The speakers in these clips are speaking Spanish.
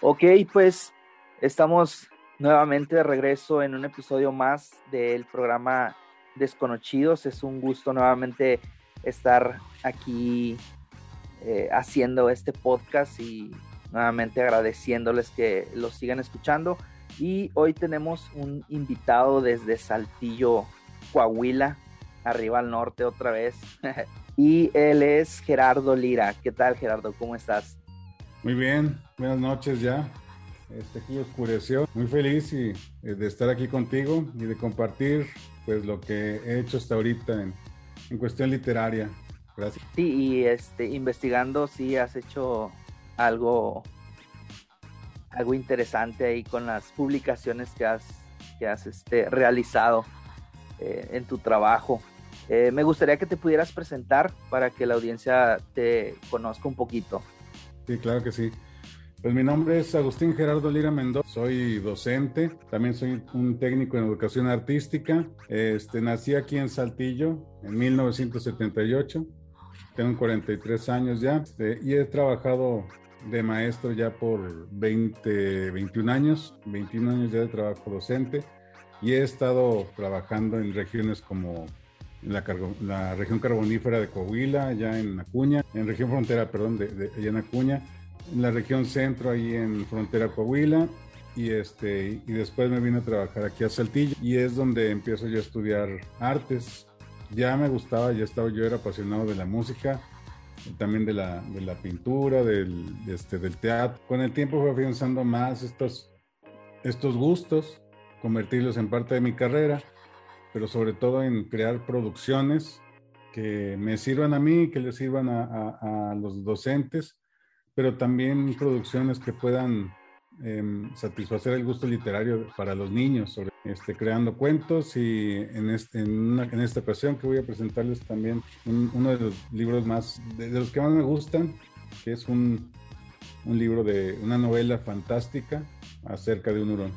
Ok, pues estamos nuevamente de regreso en un episodio más del programa Desconocidos. Es un gusto nuevamente estar aquí eh, haciendo este podcast y nuevamente agradeciéndoles que lo sigan escuchando. Y hoy tenemos un invitado desde Saltillo, Coahuila, arriba al norte otra vez. y él es Gerardo Lira. ¿Qué tal, Gerardo? ¿Cómo estás? Muy bien, buenas noches ya. Este aquí oscureció. Muy feliz y, eh, de estar aquí contigo y de compartir pues lo que he hecho hasta ahorita en, cuestión literaria. Gracias. Sí, y este, investigando, sí has hecho algo, algo interesante ahí con las publicaciones que has, que has este, realizado eh, en tu trabajo. Eh, me gustaría que te pudieras presentar para que la audiencia te conozca un poquito. Sí, claro que sí. Pues mi nombre es Agustín Gerardo Lira Mendoza, soy docente, también soy un técnico en educación artística. Este, nací aquí en Saltillo en 1978, tengo 43 años ya este, y he trabajado de maestro ya por 20, 21 años, 21 años ya de trabajo docente y he estado trabajando en regiones como la, la, región carbonífera de Coahuila, allá en Acuña, en región frontera, perdón, de, de, allá en Acuña, en la región centro, ahí en frontera Coahuila, y, este, y después me vine a trabajar aquí a Saltillo, y es donde empiezo yo a estudiar artes. Ya me gustaba, ya estaba, yo era apasionado de la música, también de la, de la pintura, del, este, del teatro. Con el tiempo fui afianzando más estos, estos gustos, convertirlos en parte de mi carrera pero sobre todo en crear producciones que me sirvan a mí, que les sirvan a, a, a los docentes, pero también producciones que puedan eh, satisfacer el gusto literario para los niños, sobre, este, creando cuentos y en, este, en, una, en, esta ocasión que voy a presentarles también un, uno de los libros más, de, de, los que más me gustan, que es un, un libro de una novela fantástica acerca de un hurón.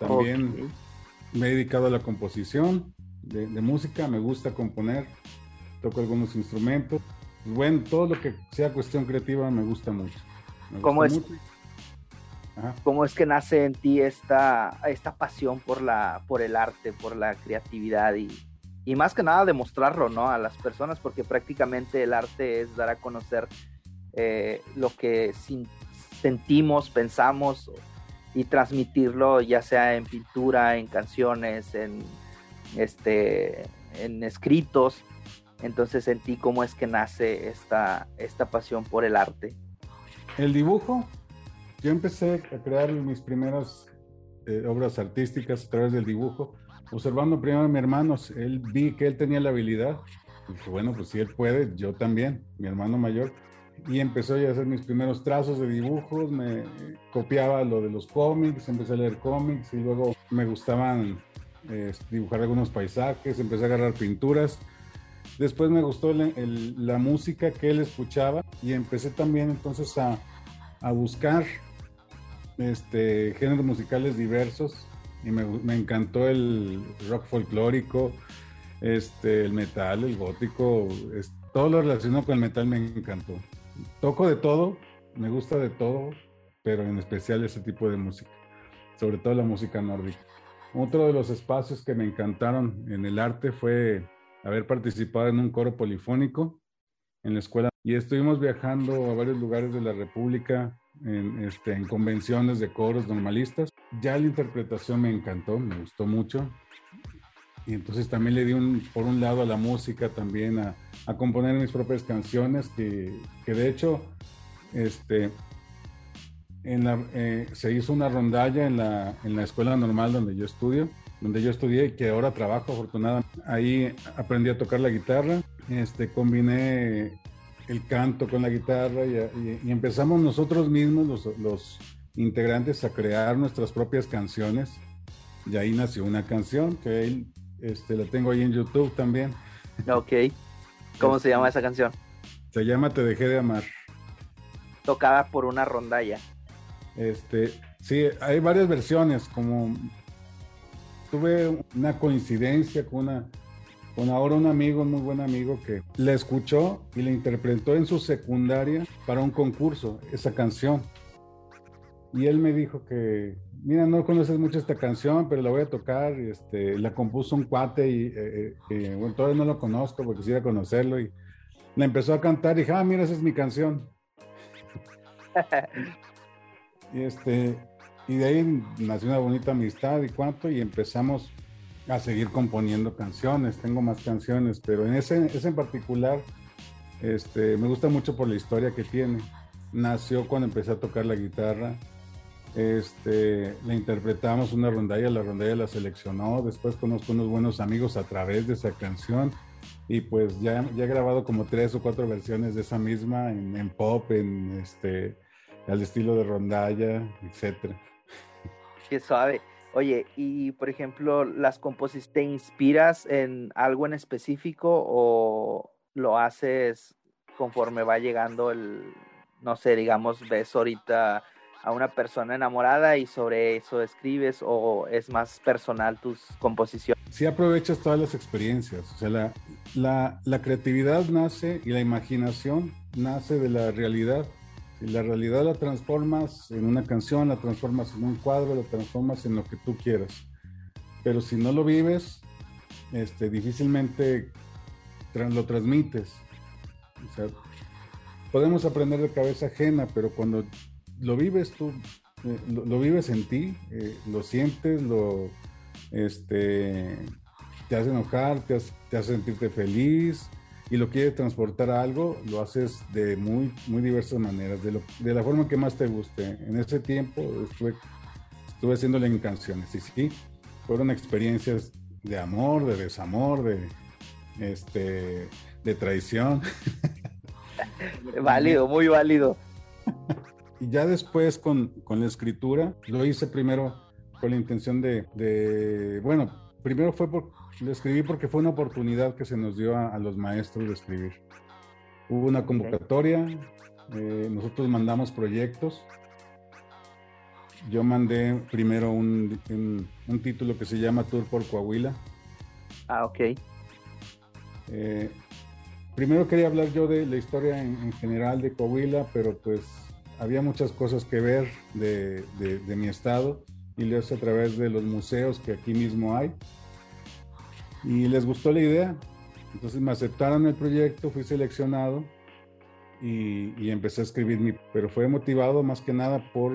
También... Okay me he dedicado a la composición de, de, música, me gusta componer, toco algunos instrumentos. Bueno, todo lo que sea cuestión creativa me gusta mucho. Me ¿Cómo, gusta es, mucho. ¿Cómo es que nace en ti esta, esta pasión por, la, por el arte, por la creatividad y, y más que nada demostrarlo ¿no? a las personas? Porque prácticamente el arte es dar a conocer eh, lo que sin, sentimos, pensamos y transmitirlo ya sea en pintura, en canciones, en este en escritos. Entonces sentí cómo es que nace esta, esta pasión por el arte. El dibujo, yo empecé a crear mis primeras eh, obras artísticas a través del dibujo, observando primero a mi hermano, él vi que él tenía la habilidad, y dije, bueno, pues si él puede, yo también, mi hermano mayor, y empezó ya a hacer mis primeros trazos de dibujos, me copiaba lo de los cómics, empecé a leer cómics y luego me gustaban eh, dibujar algunos paisajes, empecé a agarrar pinturas. Después me gustó la música que él escuchaba y empecé también entonces a, a buscar este, géneros musicales diversos y me, encantó el rock folclórico, este, el metal, el gótico, todo lo relacionado con el metal me encantó toco de todo, me gusta de todo, pero en especial ese tipo de música, sobre todo la música nórdica. Otro de los espacios que me encantaron en el arte fue haber participado en un coro polifónico en la escuela y estuvimos viajando a varios lugares de la República en, este, en convenciones de coros normalistas. Ya la interpretación me encantó, me gustó mucho y entonces también le di un, por un lado a la música también a, a componer mis propias canciones que, que de hecho este, en la, eh, se hizo una rondalla en la, en la escuela normal donde yo estudio, donde yo estudié y que ahora trabajo afortunadamente. Ahí aprendí a tocar la guitarra, este, combiné el canto con la guitarra y, y, y empezamos nosotros mismos, los, los integrantes, a crear nuestras propias canciones. Y ahí nació una canción que él este, la tengo ahí en YouTube también. Ok. ¿Cómo se llama esa canción? Se llama Te dejé de amar. Tocada por una rondalla. Este, sí, hay varias versiones, como tuve una coincidencia con una con ahora un amigo, un muy buen amigo que la escuchó y la interpretó en su secundaria para un concurso, esa canción. y él me dijo que, mira, no conoces mucho esta canción, pero la voy a tocar. Este, la compuso un cuate y eh, eh, bueno, todavía no lo conozco porque quisiera conocerlo. Y la empezó a cantar y dije, ah, mira, esa es mi canción. y, este, y de ahí nació una bonita amistad y cuánto, y empezamos a seguir componiendo canciones. Tengo más canciones, pero en ese, ese en particular este, me gusta mucho por la historia que tiene. Nació cuando empecé a tocar la guitarra este, le interpretamos una rondalla, la rondalla la seleccionó, después conozco unos buenos amigos a través de esa canción y pues ya, ya he grabado como tres o cuatro versiones de esa misma en, pop, en este, al estilo de rondalla, etcétera. Qué suave. Oye, y por ejemplo, las composiciones, ¿te inspiras en algo en específico o lo haces conforme va llegando el, no sé, digamos, ves ahorita a una persona enamorada y sobre eso escribes o es más personal tus composiciones? Sí aprovechas todas las experiencias, o sea, la, la, la creatividad nace y la imaginación nace de la realidad. Si la realidad la transformas en una canción, la transformas en un cuadro, la transformas en lo que tú quieras. Pero si no lo vives, este, difícilmente lo transmites. O sea, podemos aprender de cabeza ajena, pero cuando lo vives tú, eh, lo, vives en ti, eh, lo sientes, lo, este, te hace enojar, te hace, sentirte feliz y lo quieres transportar a algo, lo haces de muy, muy diversas maneras, de, de la forma que más te guste. En ese tiempo estuve, estuve haciéndole en canciones y sí, fueron experiencias de amor, de desamor, de, este, de traición. válido, muy válido. Y ya después con, con, la escritura, lo hice primero con la intención de, bueno, primero fue por, lo escribí porque fue una oportunidad que se nos dio a, los maestros de escribir. Hubo una convocatoria, eh, nosotros mandamos proyectos. Yo mandé primero un, un, título que se llama Tour por Coahuila. Ah, ok. Eh, primero quería hablar yo de la historia en, en general de Coahuila, pero pues había muchas cosas que ver de, mi estado y lo hice a través de los museos que aquí mismo hay. Y les gustó la idea, entonces me aceptaron el proyecto, fui seleccionado y, empecé a escribir mi... Pero fue motivado más que nada por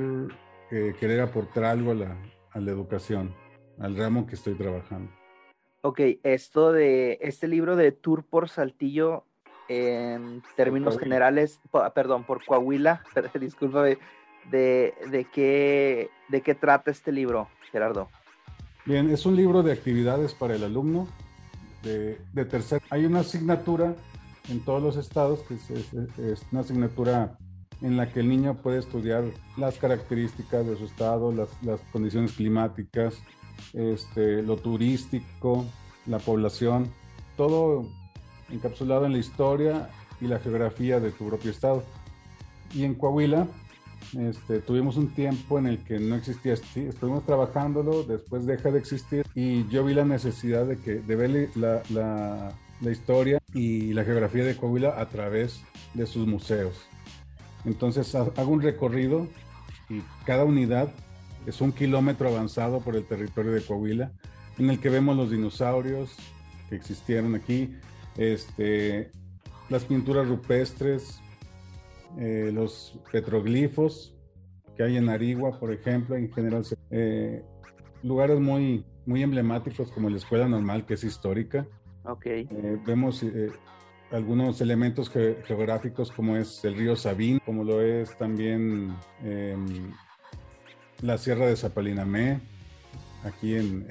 eh, querer aportar algo a la, a la educación, al ramo que estoy trabajando. Ok, esto de este libro de Tour por Saltillo en términos generales, perdón, por Coahuila, discúlpame, de, de, qué, de qué trata este libro, Gerardo. Bien, es un libro de actividades para el alumno de, de tercer. Hay una asignatura en todos los estados, que es, una asignatura en la que el niño puede estudiar las características de su estado, las, las condiciones climáticas, este, lo turístico, la población, todo encapsulado en la historia y la geografía de tu propio estado. Y en Coahuila este, tuvimos un tiempo en el que no existía, estuvimos trabajándolo, después deja de existir y yo vi la necesidad de, que, de ver la, la, la historia y la geografía de Coahuila a través de sus museos. Entonces hago un recorrido y cada unidad es un kilómetro avanzado por el territorio de Coahuila, en el que vemos los dinosaurios que existieron aquí, este, las pinturas rupestres, eh, los petroglifos que hay en Arigua, por ejemplo, en general, eh, lugares muy, muy emblemáticos como la Escuela Normal, que es histórica. Okay. Eh, vemos algunos elementos geográficos como es el río Sabín, como lo es también em, la Sierra de Zapalinamé, aquí en,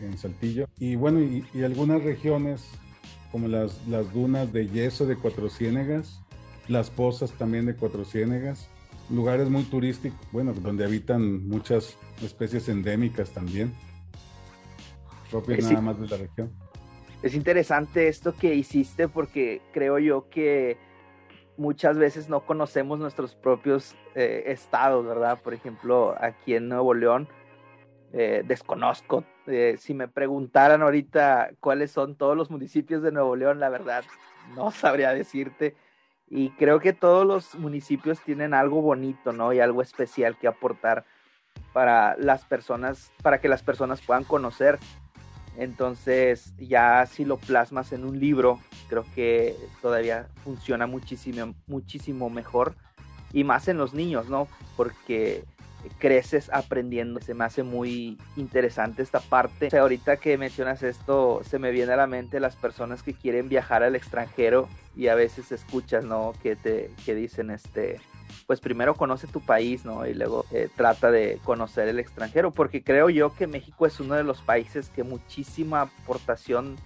en Saltillo. Y bueno, y, y algunas regiones como las, las dunas de yeso de Cuatro Ciénegas, las pozas también de Cuatro Ciénegas, lugares muy turísticos, bueno, donde habitan muchas especies endémicas también, propias nada más de la región. Es interesante esto que hiciste porque creo yo que muchas veces no conocemos nuestros propios eh, estados, ¿verdad? Por ejemplo, aquí en Nuevo León, eh, desconozco. Eh, si me preguntaran ahorita cuáles son todos los municipios de Nuevo León, la verdad no sabría decirte. Y creo que todos los municipios tienen algo bonito, ¿no? Y algo especial que aportar para las personas, para que las personas puedan conocer. Entonces, ya si lo plasmas en un libro, creo que todavía funciona muchísimo, muchísimo mejor. Y más en los niños, ¿no? Porque creces aprendiendo. Se me hace muy interesante esta parte. ahorita que mencionas esto, se me viene a la mente las personas que quieren viajar al extranjero y a veces escuchas, ¿no? Que te que dicen, este, pues primero conoce tu país, ¿no? Y luego eh, trata de conocer el extranjero, porque creo yo que México es uno de los países que muchísima aportación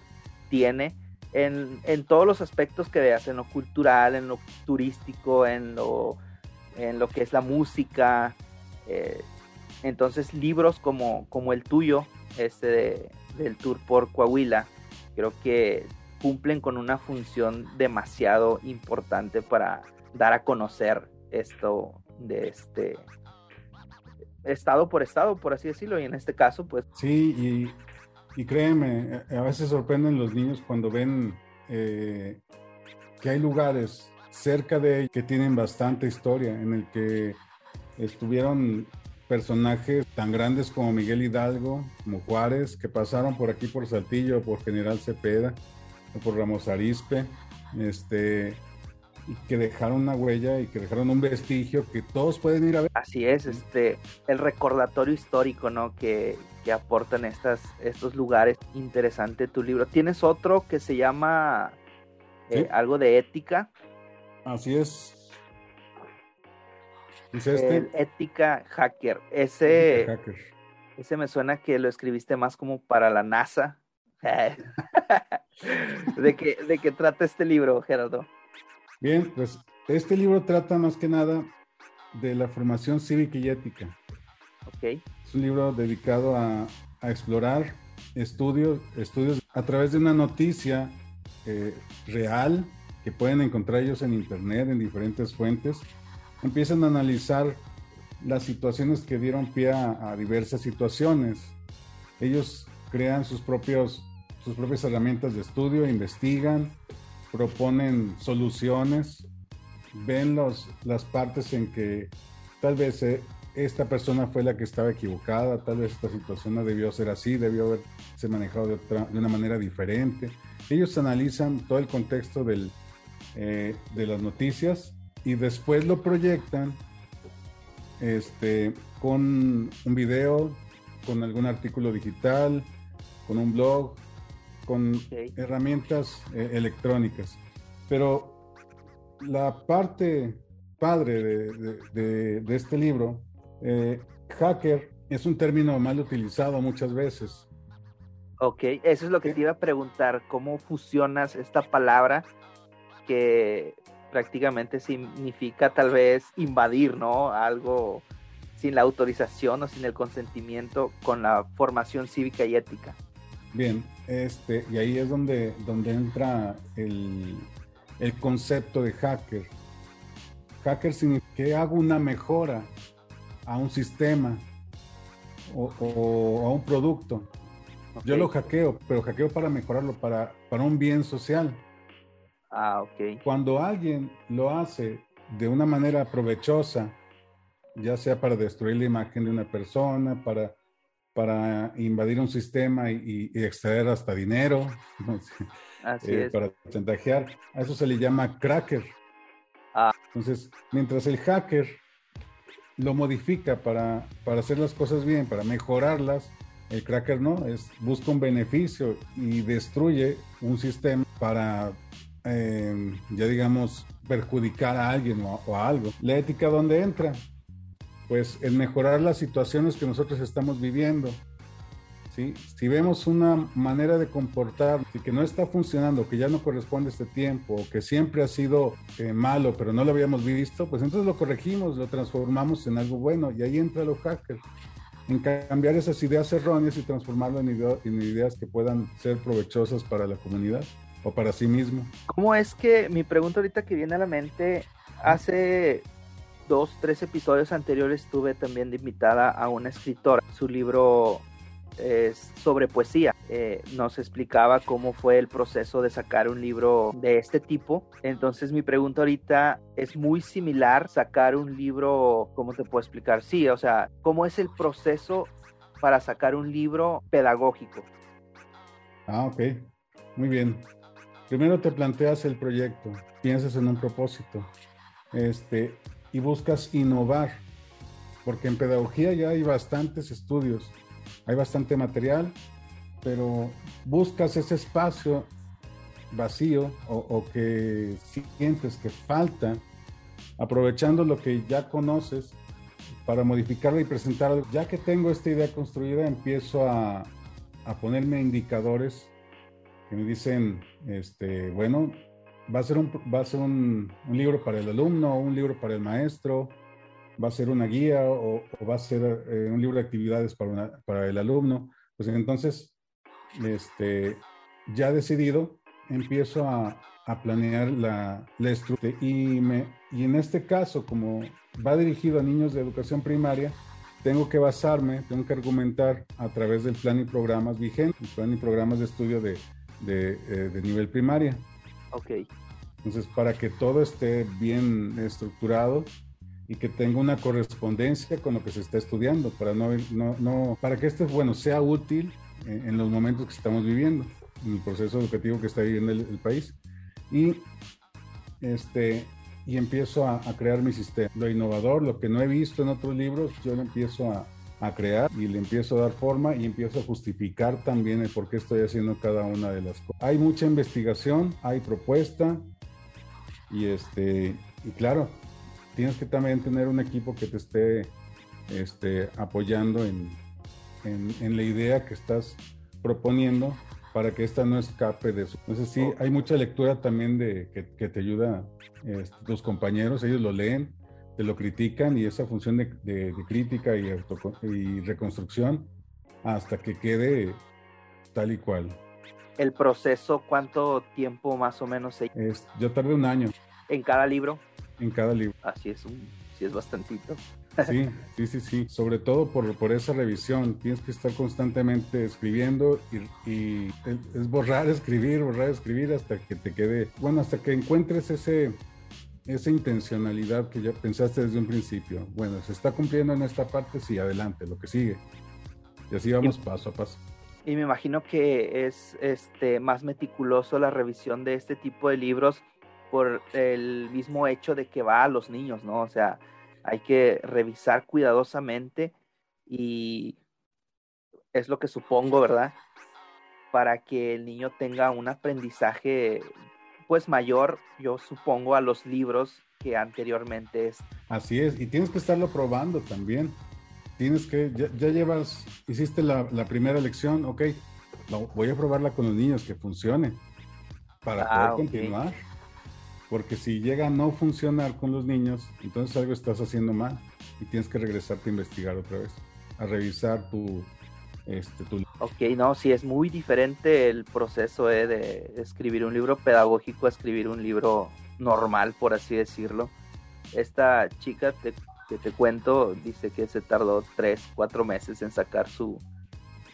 tiene en, en todos los aspectos que veas, en lo cultural, en lo turístico, en lo, en lo que es la música, eh, entonces libros como, como el tuyo, este del tour por Coahuila, creo que cumplen con una función demasiado importante para dar a conocer esto de este estado por estado, por así decirlo, y en este caso, pues... Sí, y, créeme, a veces sorprenden los niños cuando ven eh, que hay lugares cerca de ellos que tienen bastante historia, en el que estuvieron personajes tan grandes como Miguel Hidalgo, como Juárez, que pasaron por aquí por Saltillo, por General Cepeda, o por Ramos Arispe, este, y que dejaron una huella y que dejaron un vestigio que todos pueden ir a ver. Así es, este, el recordatorio histórico, ¿no? Que, que aportan estas, estos lugares. Interesante tu libro. ¿Tienes otro que se llama eh, algo de ética? Así es, este? ética hacker. Ese, ese me suena que lo escribiste más como para la NASA. ¿De, qué, ¿De qué trata este libro, Gerardo? Bien, pues este libro trata más que nada de la formación cívica y ética. Okay. Es un libro dedicado a, a explorar estudios, estudios a través de una noticia eh, real que pueden encontrar ellos en internet, en diferentes fuentes, empiezan a analizar las situaciones que dieron pie a, diversas situaciones. Ellos crean sus, propios, sus propias herramientas de estudio, investigan, proponen soluciones, ven los, las partes en que tal vez eh, esta persona fue la que estaba equivocada, tal vez esta situación no debió ser así, debió haberse manejado de, otra, de una manera diferente. Ellos analizan todo el contexto del, eh, de las noticias y después lo proyectan este, con un video, con algún artículo digital, con un blog, con herramientas eh, electrónicas. Pero la parte padre de, de, este libro, eh, hacker, es un término mal utilizado muchas veces. Ok, eso es lo que te iba a preguntar, ¿cómo fusionas esta palabra que prácticamente significa tal vez invadir, ¿no? Algo sin la autorización o sin el consentimiento con la formación cívica y ética. Bien, este, y ahí es donde, donde entra el, concepto de hacker. Hacker significa que hago una mejora a un sistema o, a un producto. Yo lo hackeo, pero hackeo para mejorarlo, para, para un bien social. Ah, ok. Cuando alguien lo hace de una manera provechosa, ya sea para destruir la imagen de una persona, para, para invadir un sistema y, extraer hasta dinero, eh, para chantajear, a eso se le llama cracker. Ah. Entonces, mientras el hacker lo modifica para, para hacer las cosas bien, para mejorarlas, el cracker no, es, busca un beneficio y destruye un sistema para eh, ya digamos, perjudicar a alguien o, a algo. La ética, ¿dónde entra? Pues en mejorar las situaciones que nosotros estamos viviendo. ¿sí? Si vemos una manera de comportar que no está funcionando, que ya no corresponde este tiempo, que siempre ha sido eh, malo, pero no lo habíamos visto, pues entonces lo corregimos, lo transformamos en algo bueno y ahí entra los hackers en cambiar esas ideas erróneas y transformarlo en ideas que puedan ser provechosas para la comunidad o para sí mismo. ¿Cómo es que mi pregunta ahorita que viene a la mente, hace dos, tres episodios anteriores tuve también de invitada a una escritora. Su libro es sobre poesía. eh, nos explicaba cómo fue el proceso de sacar un libro de este tipo. Entonces mi pregunta ahorita es muy similar sacar un libro, ¿cómo te puedo explicar? Sí, o sea, ¿cómo es el proceso para sacar un libro pedagógico? Ah, ok. Muy bien. Primero te planteas el proyecto, piensas en un propósito este, y buscas innovar, porque en pedagogía ya hay bastantes estudios, hay bastante material, pero buscas ese espacio vacío o, que sientes que falta, aprovechando lo que ya conoces para modificarlo y presentarlo. Ya que tengo esta idea construida, empiezo a, ponerme indicadores que me dicen, este, bueno, va a ser un, va a ser un, libro para el alumno, un libro para el maestro, va a ser una guía o, va a ser eh, un libro de actividades para, para el alumno. Pues entonces este, ya decidido, empiezo a, planear la, la estructura y, me, y en este caso, como va dirigido a niños de educación primaria, tengo que basarme, tengo que argumentar a través del plan y programas vigentes, plan y programas de estudio de, de, eh, de nivel primaria. Ok. Entonces, para que todo esté bien estructurado y que tenga una correspondencia con lo que se está estudiando, para no, no, no para que este, bueno, sea útil en, los momentos que estamos viviendo, en el proceso educativo que está viviendo el, país. Y, este, y empiezo a, crear mi sistema. Lo innovador, lo que no he visto en otros libros, yo lo empiezo a, a crear y le empiezo a dar forma y empiezo a justificar también el por qué estoy haciendo cada una de las cosas. Hay mucha investigación, hay propuesta y este y claro, tienes que también tener un equipo que te esté este, apoyando en, en, la idea que estás proponiendo para que esta no escape de eso. Entonces sí, hay mucha lectura también de que, te ayuda este, tus compañeros, ellos lo leen, te lo critican y esa función de, crítica y, y reconstrucción hasta que quede tal y cual. ¿El proceso cuánto tiempo más o menos se... Es, yo tardé un año. ¿En cada libro? En cada libro. Así es, un, sí es bastantito. Sí, sí, sí, sí. Sobre todo por, por esa revisión. Tienes que estar constantemente escribiendo y, es borrar, escribir, borrar, escribir hasta que te quede, bueno, hasta que encuentres ese, esa intencionalidad que ya pensaste desde un principio. Bueno, se está cumpliendo en esta parte, sí, adelante, lo que sigue. Y así vamos paso a paso. Y me imagino que es este más meticuloso la revisión de este tipo de libros por el mismo hecho de que va a los niños, ¿no? O sea, hay que revisar cuidadosamente y es lo que supongo, ¿verdad? Para que el niño tenga un aprendizaje pues mayor, yo supongo, a los libros que anteriormente es. Así es, y tienes que estarlo probando también. Tienes que, ya, llevas, hiciste la, primera lección, ok, voy a probarla con los niños, que funcione, para ah, poder continuar. Porque si llega a no funcionar con los niños, entonces algo estás haciendo mal y tienes que regresarte a investigar otra vez, a revisar tu... Este, tu... Ok, no, sí, es muy diferente el proceso eh, de escribir un libro pedagógico a escribir un libro normal, por así decirlo. Esta chica que te cuento dice que se tardó tres, cuatro meses en sacar su,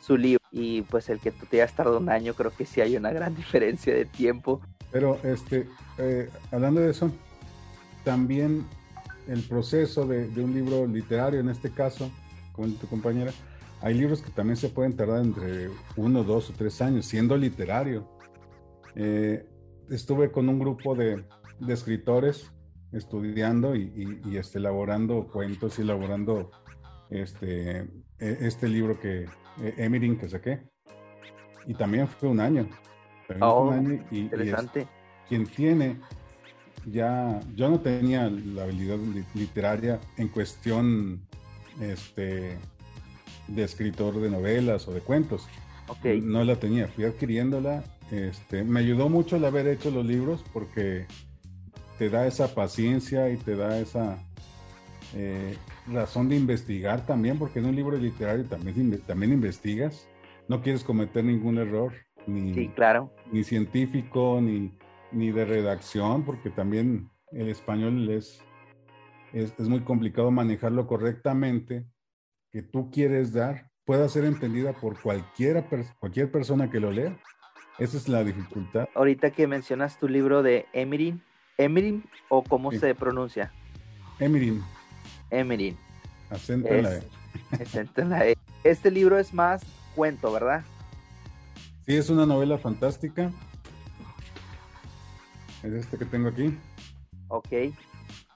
su libro y pues el que tú te hayas tardado un año creo que sí hay una gran diferencia de tiempo pero este, eh, hablando de eso, también el proceso de, un libro literario, en este caso, con tu compañera, hay libros que también se pueden tardar entre uno, dos o tres años, siendo literario. Eh, estuve con un grupo de, escritores estudiando y, este, elaborando cuentos y elaborando este, e, este libro que, e, Emirin, que saqué. Y también fue un año. Oh, interesante. quien tiene ya, yo no tenía la habilidad literaria en cuestión este, de escritor de novelas o de cuentos. Okay. No la tenía, fui adquiriéndola. Este, me ayudó mucho el haber hecho los libros porque te da esa paciencia y te da esa eh, razón de investigar también, porque en un libro literario también, también investigas, no quieres cometer ningún error ni, claro. ni científico, ni, ni de redacción, porque también el español es, es, muy complicado manejarlo correctamente, que tú quieres dar pueda ser entendida por cualquiera, cualquier persona que lo lea. Esa es la dificultad. Ahorita que mencionas tu libro de Emirin, ¿Emirin o cómo se pronuncia? Emirin. Emirin. Acento en la E. Acento en la E. Este libro es más cuento, ¿verdad? Sí, es una novela fantástica. Es este que tengo aquí. Ok.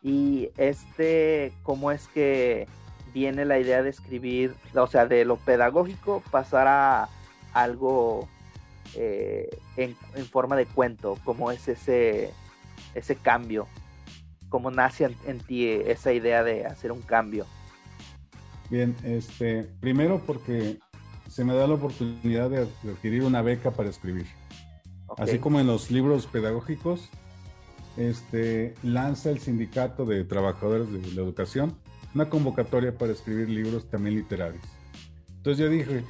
Y este, ¿cómo es que viene la idea de escribir, o sea, de lo pedagógico pasar a algo eh, en, forma de cuento? ¿Cómo es ese, ese cambio? ¿Cómo nace en, ti esa idea de hacer un cambio? Bien, este, primero porque se me da la oportunidad de adquirir una beca para escribir. Así como en los libros pedagógicos, este, lanza el Sindicato de Trabajadores de la Educación una convocatoria para escribir libros también literarios. Entonces yo dije,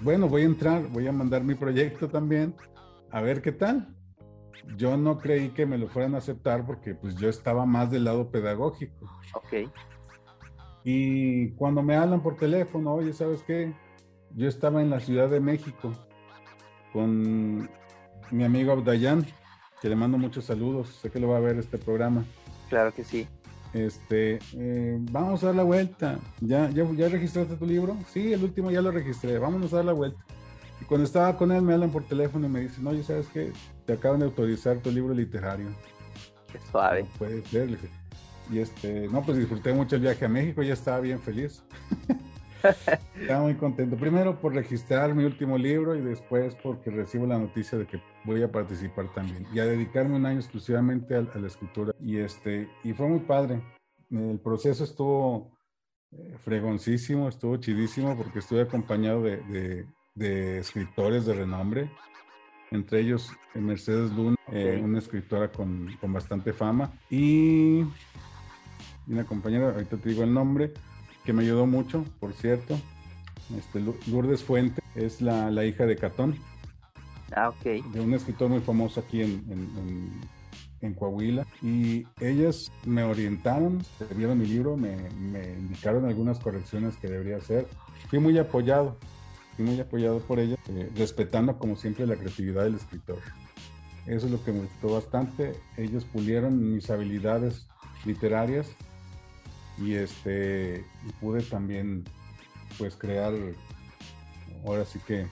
bueno, voy a entrar, voy a mandar mi proyecto también, a ver qué tal. Yo no creí que me lo fueran a aceptar porque pues yo estaba más del lado pedagógico. Ok. Y cuando me hablan por teléfono, oye, ¿sabes qué? yo estaba en la Ciudad de México con mi amigo Abdayan, que le mando muchos saludos, sé que lo va a ver este programa. Claro que sí. Este, eh, vamos a dar la vuelta. ¿Ya, ¿Ya, ya registraste tu libro? Sí, el último ya lo registré, vámonos a dar la vuelta. Y cuando estaba con él me hablan por teléfono y me dicen, oye, ¿sabes qué? Te acaban de autorizar tu libro literario. Qué suave. puede ser. Y este, no, pues disfruté mucho el viaje a México, ya estaba bien feliz. Estaba muy contento. Primero por registrar mi último libro y después porque recibo la noticia de que voy a participar también y a dedicarme un año exclusivamente a, la escultura. Y, este, y fue muy padre. El proceso estuvo eh, fregoncísimo, estuvo chidísimo porque estuve acompañado de, de, escritores de renombre, entre ellos eh, Mercedes Luna, eh, una escritora con, con bastante fama, y una compañera, ahorita te digo el nombre, que me ayudó mucho, por cierto. Este, Lourdes Fuente es la, la hija de Catón. Ah. De un escritor muy famoso aquí en, en, en, Coahuila. Y ellas me orientaron, vieron mi libro, me, me, indicaron algunas correcciones que debería hacer. Fui muy apoyado, fui muy apoyado por ellas, eh, respetando como siempre la creatividad del escritor. Eso es lo que me gustó bastante. Ellos pulieron mis habilidades literarias y este pude también pues crear ahora sí que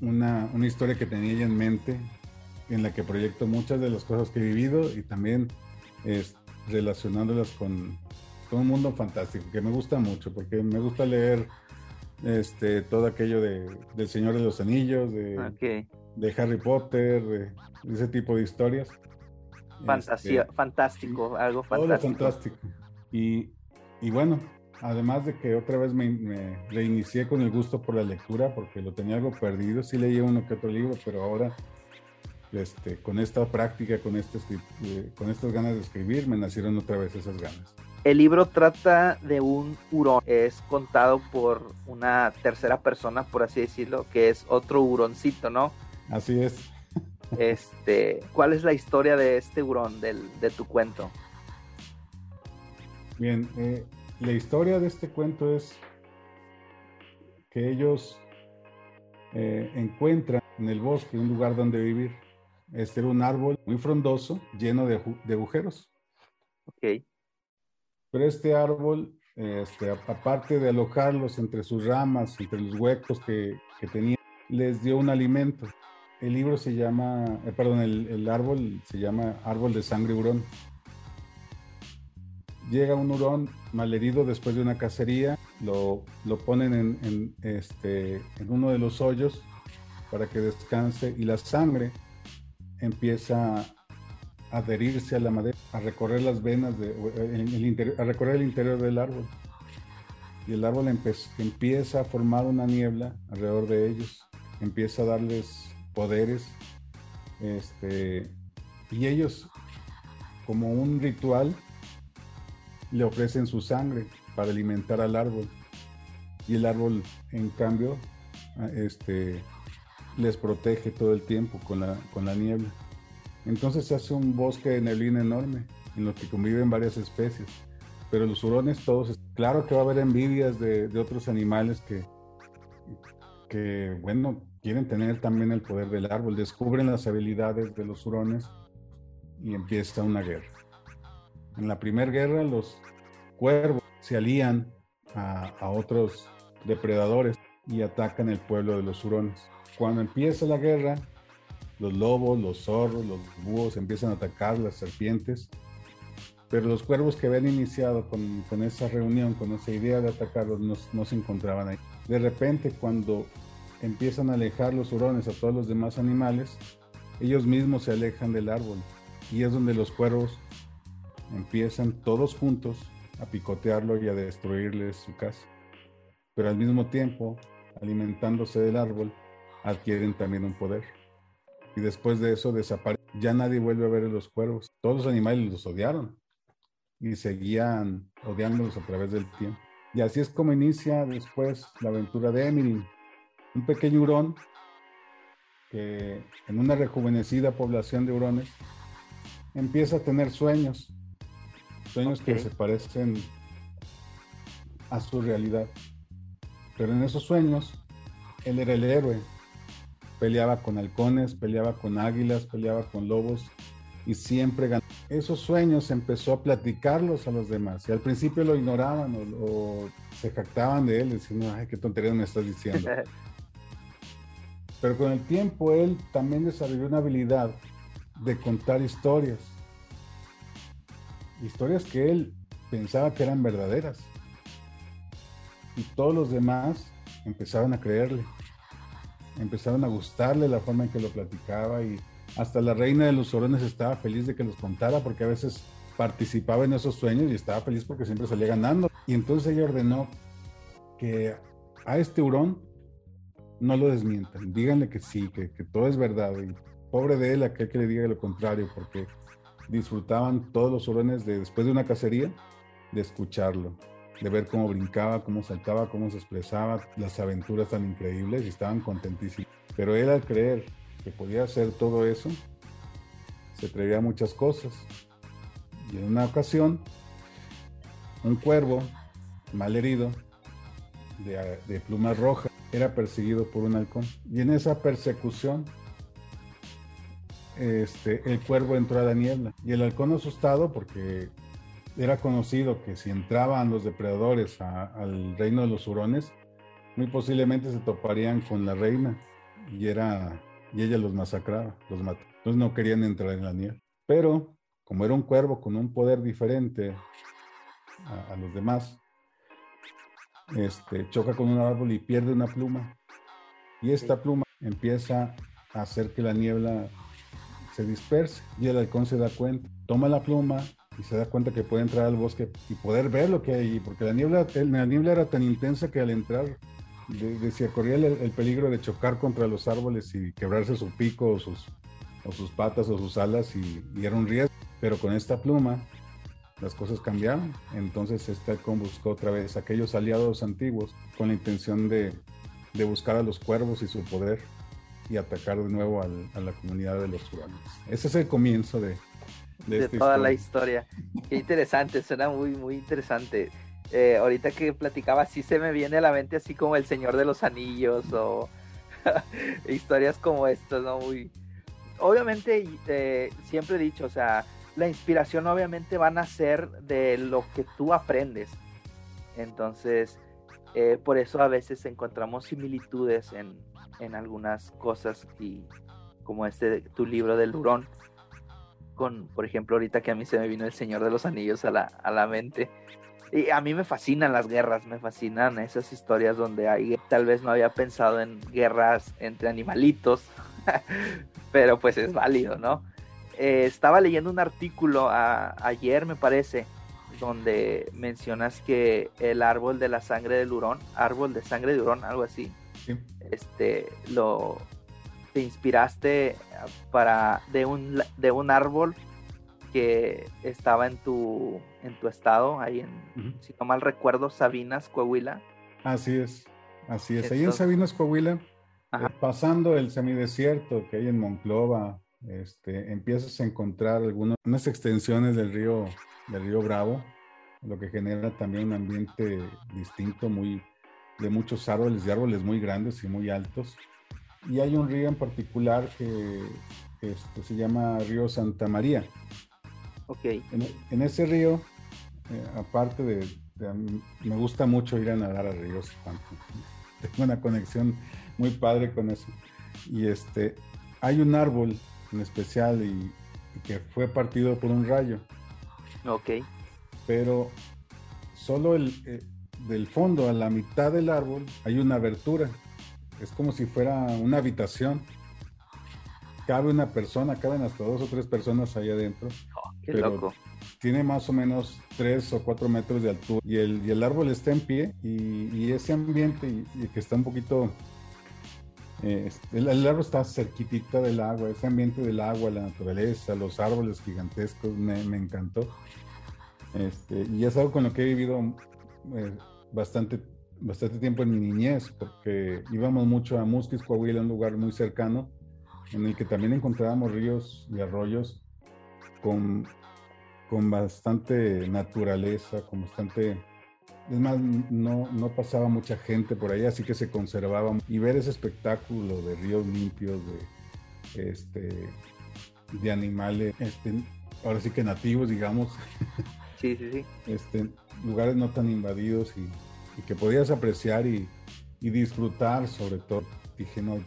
una, una, historia que tenía ella en mente en la que proyecto muchas de las cosas que he vivido y también es, relacionándolas con, con, un mundo fantástico que me gusta mucho porque me gusta leer este todo aquello de del Señor de los Anillos de, de Harry Potter de, ese tipo de historias Fantasía, este, fantástico, algo fantástico. fantástico. Y, y, bueno, además de que otra vez me, reinicié con el gusto por la lectura, porque lo tenía algo perdido, sí leía uno que otro libro, pero ahora este, con esta práctica, con, este, eh, con estas ganas de escribir, me nacieron otra vez esas ganas. El libro trata de un hurón, es contado por una tercera persona, por así decirlo, que es otro huroncito, ¿no? Así es. Este, ¿cuál es la historia de este hurón del, de tu cuento? Bien, eh, la historia de este cuento es que ellos eh, encuentran en el bosque un lugar donde vivir. Este era un árbol muy frondoso, lleno de, agujeros. Ok. Pero este árbol, este, aparte de alojarlos entre sus ramas, entre los huecos que, que tenía, les dio un alimento el libro se llama, eh, perdón, el, árbol se llama Árbol de Sangre Hurón. Llega un hurón malherido después de una cacería, lo, ponen en, este, en uno de los hoyos para que descanse y la sangre empieza a adherirse a la madera, a recorrer las venas, de, el a recorrer el interior del árbol. Y el árbol empieza a formar una niebla alrededor de ellos, empieza a darles poderes, este, y ellos, como un ritual, le ofrecen su sangre para alimentar al árbol. Y el árbol, en cambio, este, les protege todo el tiempo con la, con la niebla. Entonces se hace un bosque de neblina enorme en lo que conviven varias especies. Pero los hurones todos claro que va a haber envidias de, de otros animales que, que, bueno, quieren tener también el poder del árbol, descubren las habilidades de los hurones y empieza una guerra. En la primera guerra los cuervos se alían a, a otros depredadores y atacan el pueblo de los hurones. Cuando empieza la guerra, los lobos, los zorros, los búhos empiezan a atacar, las serpientes, pero los cuervos que habían iniciado con, con esa reunión, con esa idea de atacarlos, no, no, se encontraban ahí. De repente, cuando empiezan a alejar los hurones a todos los demás animales, ellos mismos se alejan del árbol y es donde los cuervos empiezan todos juntos a picotearlo y a destruirles su casa. Pero al mismo tiempo, alimentándose del árbol, adquieren también un poder. Y después de eso desaparece. Ya nadie vuelve a ver a los cuervos. Todos los animales los odiaron y seguían odiándolos a través del tiempo. Y así es como inicia después la aventura de Emily, un pequeño hurón que en una rejuvenecida población de hurones empieza a tener sueños, sueños okay. que se parecen a su realidad. Pero en esos sueños, él era el héroe. Peleaba con halcones, peleaba con águilas, peleaba con lobos y siempre ganaba. Esos sueños empezó a platicarlos a los demás y al principio lo ignoraban o, o se jactaban de él, diciendo, ay, qué tontería me estás diciendo. Pero con el tiempo él también desarrolló una habilidad de contar historias. Historias que él pensaba que eran verdaderas. Y todos los demás empezaron a creerle. Empezaron a gustarle la forma en que lo platicaba y hasta la reina de los hurones estaba feliz de que los contara porque a veces participaba en esos sueños y estaba feliz porque siempre salía ganando. Y entonces ella ordenó que a este hurón no lo desmientan, díganle que sí, que, que, todo es verdad. Y pobre de él aquel que le diga lo contrario, porque disfrutaban todos los hurones de, después de una cacería de escucharlo, de ver cómo brincaba, cómo saltaba, cómo se expresaba, las aventuras tan increíbles y estaban contentísimos. Pero él al creer que podía hacer todo eso, se atrevía a muchas cosas. Y en una ocasión, un cuervo mal herido, de, de plumas rojas, era perseguido por un halcón. Y en esa persecución, este, el cuervo entró a la niebla. Y el halcón asustado, porque era conocido que si entraban los depredadores al reino de los hurones, muy posiblemente se toparían con la reina. Y, era, y ella los masacraba, los mató. Entonces no querían entrar en la niebla. Pero, como era un cuervo con un poder diferente a los demás, este, choca con un árbol y pierde una pluma. Y esta pluma empieza a hacer que la niebla se disperse. Y el halcón se da cuenta, toma la pluma y se da cuenta que puede entrar al bosque y poder ver lo que hay allí, porque la niebla, la niebla era tan intensa que al entrar decía, corría el, el, peligro de chocar contra los árboles y quebrarse su pico o sus, o sus patas o sus alas y, y era un riesgo. Pero con esta pluma las cosas cambiaron. Entonces halcón buscó otra vez aquellos aliados antiguos con la intención de, de buscar a los cuervos y su poder y atacar de nuevo al, a la comunidad de los hurones. Ese es el comienzo de, de, de toda historia. la historia. Qué interesante, suena muy, muy interesante. Eh, ahorita que platicaba, sí se me viene a la mente así como El Señor de los Anillos o historias como estas, ¿no? Muy... Obviamente, eh, siempre he dicho, o sea, la inspiración obviamente va a nacer de lo que tú aprendes. Entonces, eh, por eso a veces encontramos similitudes en, en, algunas cosas y como este tu libro del hurón. Con, por ejemplo, ahorita que a mí se me vino el Señor de los Anillos a la, a la mente. Y a mí me fascinan las guerras, me fascinan esas historias donde hay, tal vez no había pensado en guerras entre animalitos, pero pues es válido, ¿no? Eh, estaba leyendo un artículo a, ayer, me parece, donde mencionas que el árbol de la sangre del hurón, árbol de sangre de hurón, algo así, sí. este, lo te inspiraste para de un de un árbol que estaba en tu en tu estado ahí en uh -huh. si no mal recuerdo Sabinas Coahuila así es así es Entonces, ahí en Sabinas Coahuila eh, pasando el semidesierto que hay en Monclova este, empiezas a encontrar algunas extensiones del río, del río Bravo lo que genera también un ambiente distinto, muy de muchos árboles, de árboles muy grandes y muy altos. Y hay un río en particular que este, se llama Río Santa María. Ok. En, ese río, eh, aparte de, me gusta mucho ir a nadar a ríos, tengo una conexión muy padre con eso. Y este, hay un árbol en especial y, que fue partido por un rayo. Ok. Pero solo el, eh, del fondo a la mitad del árbol hay una abertura. Es como si fuera una habitación. Cabe una persona, caben hasta dos o tres personas ahí adentro. Oh, qué loco. Tiene más o menos tres o cuatro metros de altura y el, y el árbol está en pie y, ese ambiente y, que está un poquito eh, el, árbol está cerquitita del agua, ese ambiente del agua, la naturaleza, los árboles gigantescos, me, encantó. Este, y es algo con lo que he vivido eh, bastante, bastante tiempo en mi niñez, porque íbamos mucho a Musquis, Coahuila, un lugar muy cercano, en el que también encontrábamos ríos y arroyos con, con bastante naturaleza, con bastante... Es más, no, no pasaba mucha gente por ahí, así que se conservaba. Y ver ese espectáculo de ríos limpios, de, este, de animales, este, ahora sí que nativos, digamos. Sí, sí, sí. Este, lugares no tan invadidos y, que podías apreciar y, disfrutar sobre todo. Dije, no,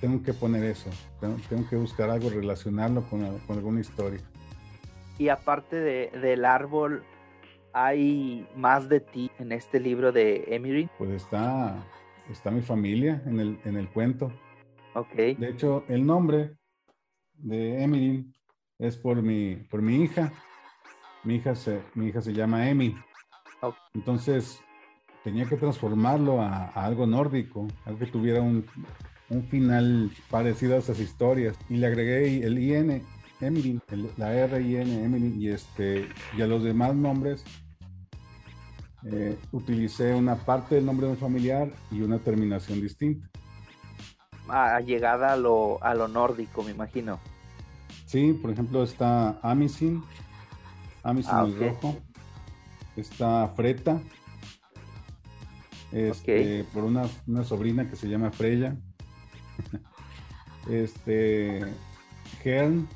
tengo, que poner eso, tengo, que buscar algo, relacionarlo con, alguna historia. Y aparte de, del árbol, ¿hay más de ti en este libro de Emery? Pues está, está mi familia en el, en el cuento. Ok. De hecho, el nombre de Emery es por mi, por mi hija. Mi hija se, mi hija se llama Emi. Entonces, tenía que transformarlo a, algo nórdico, algo que tuviera un, final parecido a esas historias. Y le agregué el IN, Emily, la R y N, Emily, y, este, y a los demás nombres eh, utilicé una parte del nombre de un familiar y una terminación distinta. Ah, llegada a lo, a lo nórdico, me imagino. Sí, por ejemplo está Amisin, Amisin ah, el rojo, está Freta, este, por una, sobrina que se llama Freya, este, Gern,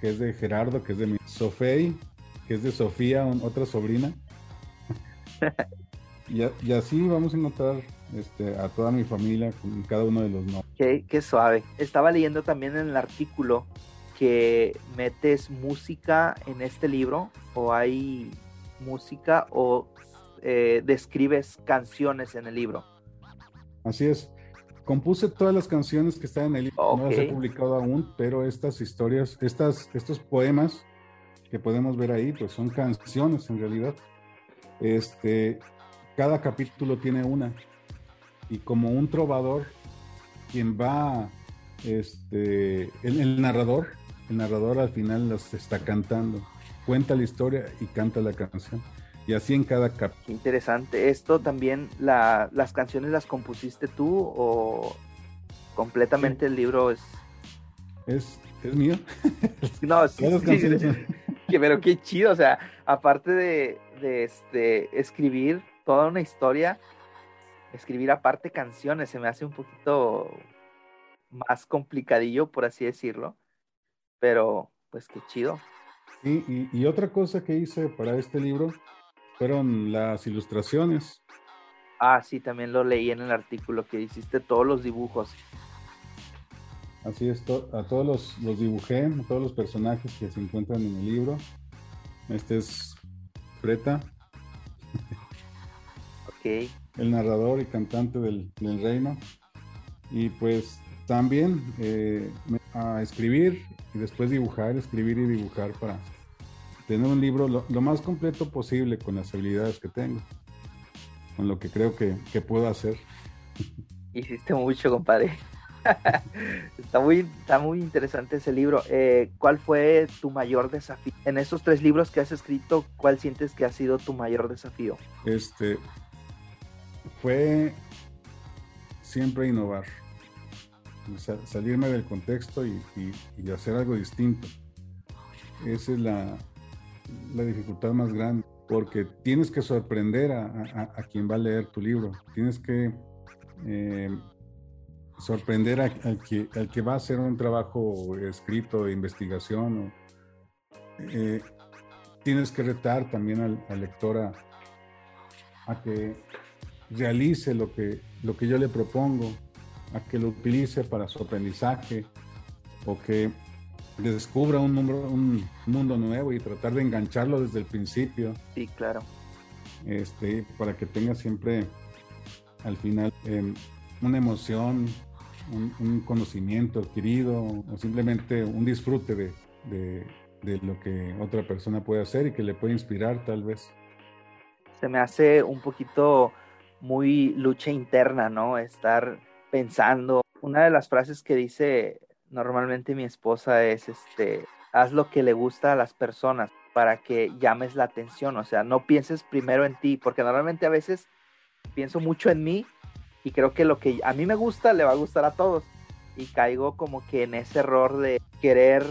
que es de Gerardo, que es de mi, Sofei, que es de Sofía, otra sobrina, y, así vamos a encontrar este, a toda mi familia con cada uno de los nombres. Qué, qué suave. Estaba leyendo también en el artículo que metes música en este libro o hay música o eh, describes canciones en el libro. Así es. Compuse todas las canciones que están en el libro. No las he publicado aún, pero estas historias, estas, estos poemas que podemos ver ahí, pues son canciones en realidad. Este, cada capítulo tiene una. Y como un trovador, quien va, este, el narrador, el narrador al final las está cantando cuenta la historia y canta la canción. Y así en cada capítulo. Interesante. ¿Esto también, las canciones las compusiste tú o completamente el libro es... Es, es mío. no, sí, pero qué chido, o sea, aparte de, de este, escribir toda una historia, escribir aparte canciones se me hace un poquito más complicadillo, por así decirlo, pero pues qué chido. Y, otra cosa que hice para este libro fueron las ilustraciones. Ah, sí, también lo leí en el artículo que hiciste todos los dibujos. Así es, a todos los, los dibujé, a todos los personajes que se encuentran en el libro. Este es Freta. Ok. El narrador y cantante del, reino. Y pues también eh, a escribir y después dibujar, escribir y dibujar para tener un libro lo, más completo posible con las habilidades que tengo, con lo que creo que, puedo hacer. Hiciste mucho, compadre. está, muy, está muy interesante ese libro. Eh, ¿Cuál fue tu mayor desafío? En esos tres libros que has escrito, ¿cuál sientes que ha sido tu mayor desafío? Este fue siempre innovar salirme del contexto y, hacer algo distinto. Esa es la, la, dificultad más grande. porque tienes que sorprender a, quien va a leer tu libro, tienes que eh, sorprender al, que, al que va a hacer un trabajo escrito de investigación. Eh, tienes que retar también al, lector a, que realice lo que, lo que yo le propongo, a que lo utilice para su aprendizaje o que descubra un, un mundo nuevo y tratar de engancharlo desde el principio. Sí, claro. Este, para que tenga siempre al final em, una emoción, un, conocimiento adquirido o simplemente un disfrute de, de, lo que otra persona puede hacer y que le puede inspirar tal vez. Se me hace un poquito muy lucha interna, ¿no? Estar pensando. Una de las frases que dice normalmente mi esposa es, este, haz lo que le gusta a las personas para que llames la atención, o sea, no pienses primero en ti, porque normalmente a veces pienso mucho en mí y creo que lo que a mí me gusta le va a gustar a todos y caigo como que en ese error de querer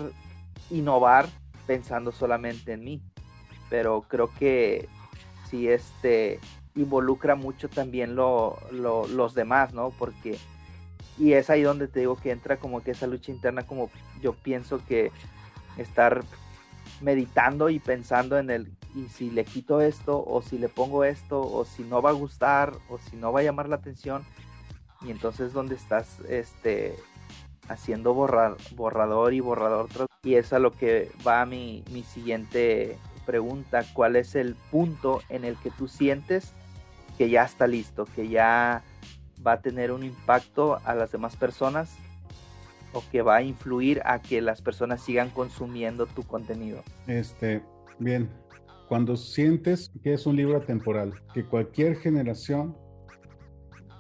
innovar pensando solamente en mí pero creo que sí este involucra mucho también lo, los demás no porque y es ahí donde te digo que entra como que esa lucha interna como yo pienso que estar meditando y pensando en el y si le quito esto o si le pongo esto o si no va a gustar o si no va a llamar la atención y entonces donde estás este haciendo borrador y borrador y es a lo que va mi, mi siguiente pregunta cuál es el punto en el que tú sientes que ya está listo que ya va a tener un impacto a las demás personas o que va a influir a que las personas sigan consumiendo tu contenido este bien cuando sientes que es un libro temporal, que cualquier generación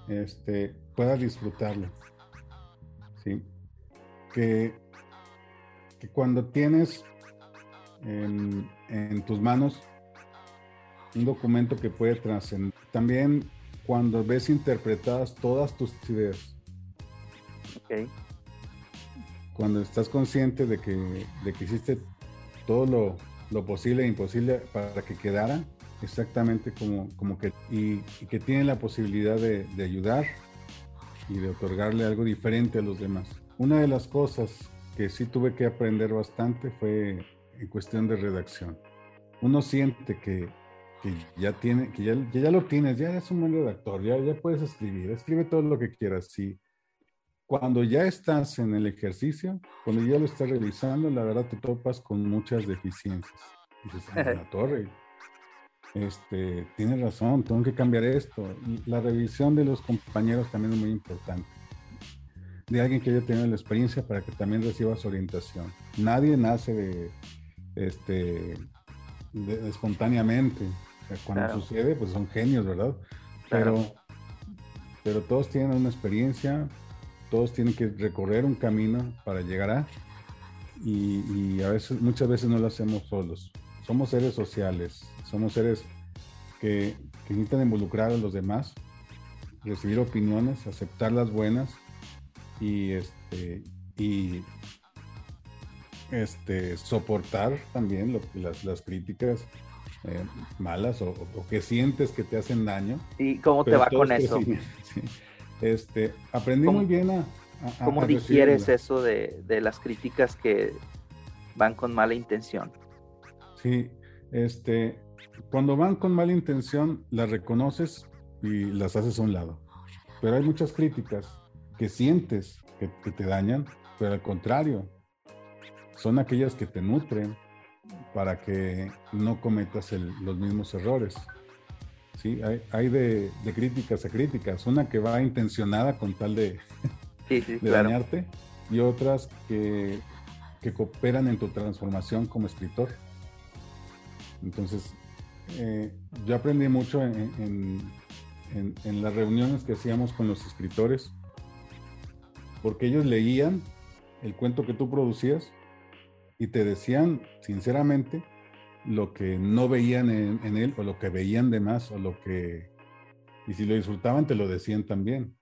este, pueda disfrutarlo. ¿sí? Que, que cuando tienes en, en, tus manos un documento que puede trascender. También cuando ves interpretadas todas tus ideas. Okay. Cuando estás consciente de que, de que hiciste todo lo, lo posible e imposible para que quedara exactamente como, como que, y, que tiene la posibilidad de, ayudar y de otorgarle algo diferente a los demás. Una de las cosas que sí tuve que aprender bastante fue en cuestión de redacción. Uno siente que, que ya tiene, que ya, ya, lo tienes, ya eres un buen redactor, ya, ya puedes escribir, escribe todo lo que quieras, sí cuando ya estás en el ejercicio, cuando ya lo estás realizando, la verdad te topas con muchas deficiencias. Dices, la torre, este, tienes razón, tengo que cambiar esto. la revisión de los compañeros también es muy importante. De alguien que haya tenido la experiencia para que también reciba su orientación. Nadie nace de, este, espontáneamente. Cuando sucede, pues son genios, ¿verdad? Pero, pero todos tienen una experiencia, todos tienen que recorrer un camino para llegar a, y, a veces, muchas veces no lo hacemos solos. Somos seres sociales, somos seres que, necesitan involucrar a los demás, recibir opiniones, aceptar las buenas y este y este soportar también las, críticas eh, malas o, que sientes que te hacen daño. ¿Y cómo te va con eso? Este, aprendí muy bien a... ¿Cómo digieres eso de, las críticas que van con mala intención? Sí, este, cuando van con mala intención, las reconoces y las haces a un lado. Pero hay muchas críticas que sientes que, te dañan, pero al contrario, son aquellas que te nutren para que no cometas los mismos errores. Sí, hay, de, críticas a críticas. Una que va intencionada con tal de, dañarte y otras que, cooperan en tu transformación como escritor. Entonces, eh, yo aprendí mucho en, las reuniones que hacíamos con los escritores, porque ellos leían el cuento que tú producías y te decían sinceramente lo que no veían en, él o lo que veían de más o lo que... Y si lo disfrutaban, te lo decían también.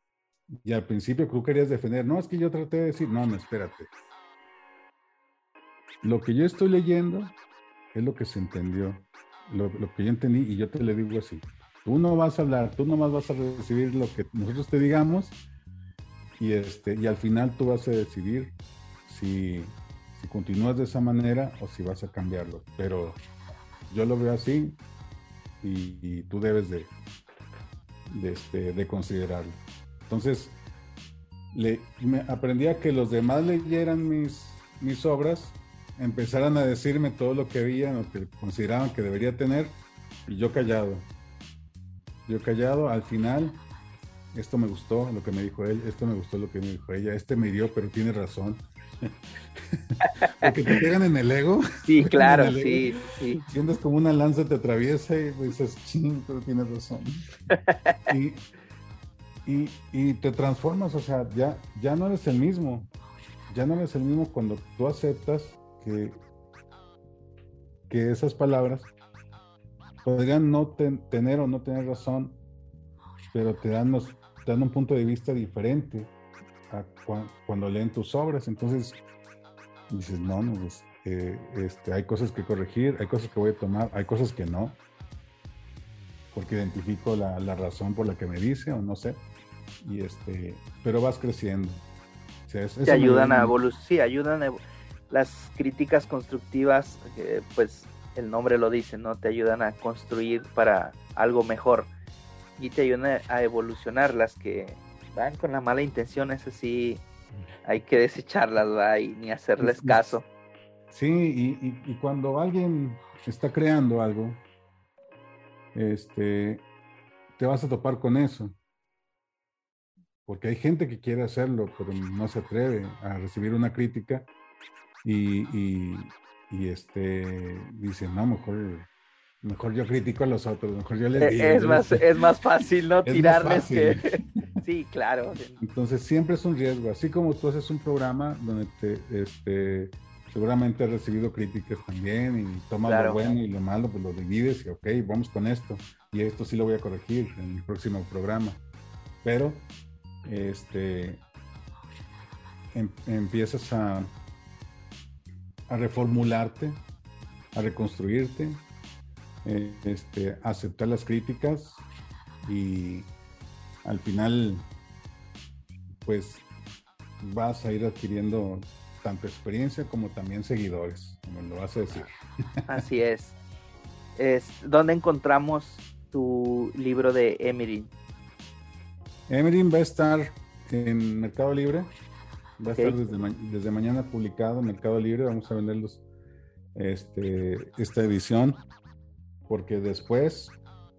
Y al principio tú querías defender, no, es que yo traté de decir, no, no, espérate. Lo que yo estoy leyendo es lo que se entendió. lo, que yo entendí y yo te le digo así, tú no vas a hablar, tú nomás vas a recibir lo que nosotros te digamos y, este, y al final tú vas a decidir si, si continúas de esa manera o si vas a cambiarlo. Pero yo lo veo así y, tú debes de, este, de considerarlo. Entonces, le, me aprendí a que los demás leyeran mis, mis obras, empezaran a decirme todo lo que había, lo que consideraban que debería tener, y yo callado. Yo callado, al final, esto me gustó, lo que me dijo él, esto me gustó lo que me dijo ella, este me dio, pero tiene razón. Porque te pegan en el ego. Sí, claro, sí, sí. Sientes como una lanza te atraviesa y dices, ching, pero tienes razón. y, y, te transformas, o sea, ya, ya no eres el mismo. Ya no eres el mismo cuando tú aceptas que, que esas palabras podrían no tener o no tener razón, pero te dan, te dan un punto de vista diferente cuando leen tus obras. Entonces dices, no, no, pues, eh, este, hay cosas que corregir, hay cosas que voy a tomar, hay cosas que no, porque identifico la, la razón por la que me dice o no sé. Y este, pero vas creciendo. te ayudan a evolucionar, sí, ayudan a las críticas constructivas, pues el nombre lo dice, ¿no? Te ayudan a construir para algo mejor y te ayudan a evolucionar las que van con la mala intención, eso sí, hay que desecharlas y ni hacerles caso. Sí, y, cuando alguien está creando algo, este, te vas a topar con eso. Porque hay gente que quiere hacerlo, pero no se atreve a recibir una crítica y, y, este, dice, no, mejor mejor yo critico a los otros, mejor yo les e, digo. Es más, es más fácil no tirarles que. Sí, claro. Entonces siempre es un riesgo. Así como tú haces un programa donde te, este, seguramente has recibido críticas también y tomas lo bueno y lo malo, pues lo divides y ok, vamos con esto. Y esto sí lo voy a corregir en el próximo programa. Pero, este, em, empiezas a, a reformularte, a reconstruirte eh, este, aceptar las críticas y al final pues vas a ir adquiriendo tanto experiencia como también seguidores, como lo vas a decir. Así es. es ¿Dónde encontramos tu libro de Emerin? Emerin va a estar en Mercado Libre. Va a estar desde, mañana publicado en Mercado Libre. Vamos a venderlos este, esta edición porque después